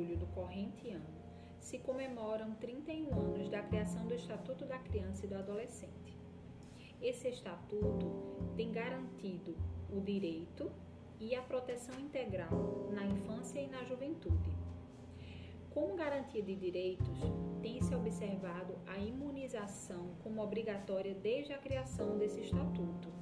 julho do corrente ano se comemoram 31 anos da criação do Estatuto da Criança e do Adolescente. Esse estatuto tem garantido o direito e a proteção integral na infância e na juventude. Como garantia de direitos, tem-se observado a imunização como obrigatória desde a criação desse estatuto.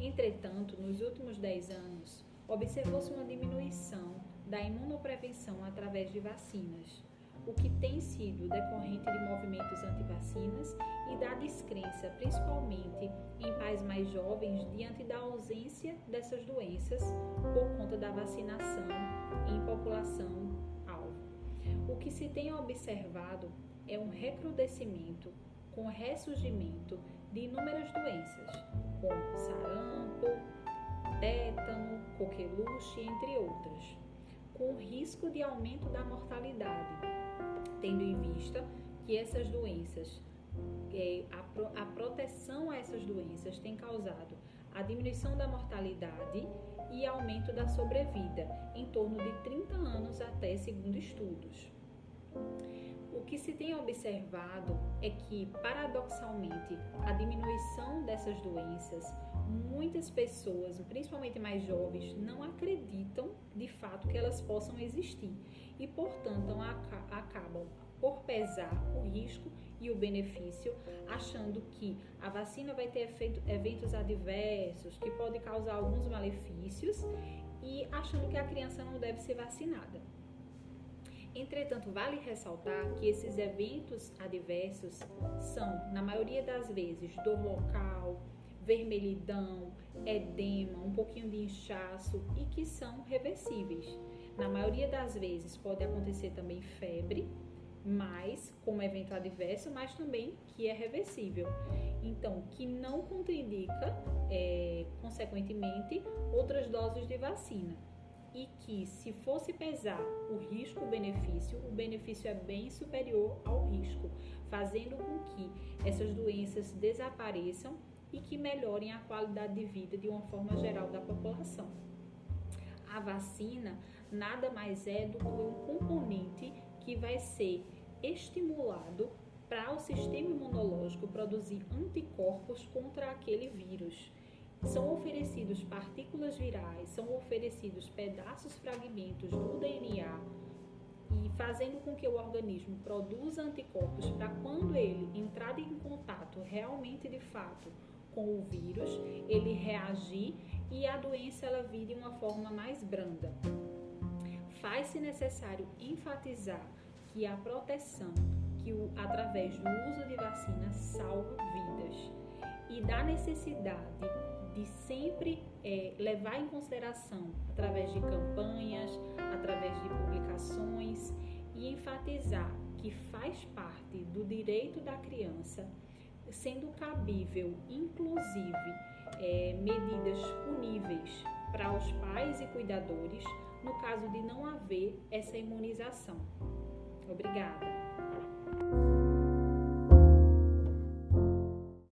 Entretanto, nos últimos 10 anos, observou-se uma diminuição da imunoprevenção através de vacinas, o que tem sido decorrente de movimentos antivacinas e da descrença, principalmente em pais mais jovens, diante da ausência dessas doenças por conta da vacinação em população alvo. O que se tem observado é um recrudescimento com ressurgimento de inúmeras doenças, como sarampo, tétano, coqueluche, entre outras, com risco de aumento da mortalidade tendo em vista que essas doenças, a proteção a essas doenças tem causado a diminuição da mortalidade e aumento da sobrevida, em torno de 30 anos até, segundo estudos. O que se tem observado é que, paradoxalmente, a diminuição dessas doenças, muitas pessoas, principalmente mais jovens, não acreditam de fato que elas possam existir e, portanto, acabam por pesar o risco e o benefício, achando que a vacina vai ter eventos adversos, que pode causar alguns malefícios e achando que a criança não deve ser vacinada. Entretanto, vale ressaltar que esses eventos adversos são, na maioria das vezes, dor local, vermelhidão, edema, um pouquinho de inchaço e que são reversíveis. Na maioria das vezes pode acontecer também febre, mas como evento adverso, mas também que é reversível. Então, que não contraindica, é, consequentemente, outras doses de vacina e que, se fosse pesar o risco-benefício, o benefício é bem superior ao risco, fazendo com que essas doenças desapareçam e que melhorem a qualidade de vida de uma forma geral da população. A vacina nada mais é do que um componente que vai ser estimulado para o sistema imunológico produzir anticorpos contra aquele vírus são oferecidos partículas virais, são oferecidos pedaços, fragmentos do DNA e fazendo com que o organismo produza anticorpos para quando ele entrar em contato realmente de fato com o vírus, ele reagir e a doença ela vir de uma forma mais branda. Faz-se necessário enfatizar que a proteção que o, através do uso de vacinas salva vidas e da necessidade de sempre é, levar em consideração, através de campanhas, através de publicações, e enfatizar que faz parte do direito da criança, sendo cabível, inclusive, é, medidas puníveis para os pais e cuidadores no caso de não haver essa imunização. Obrigada.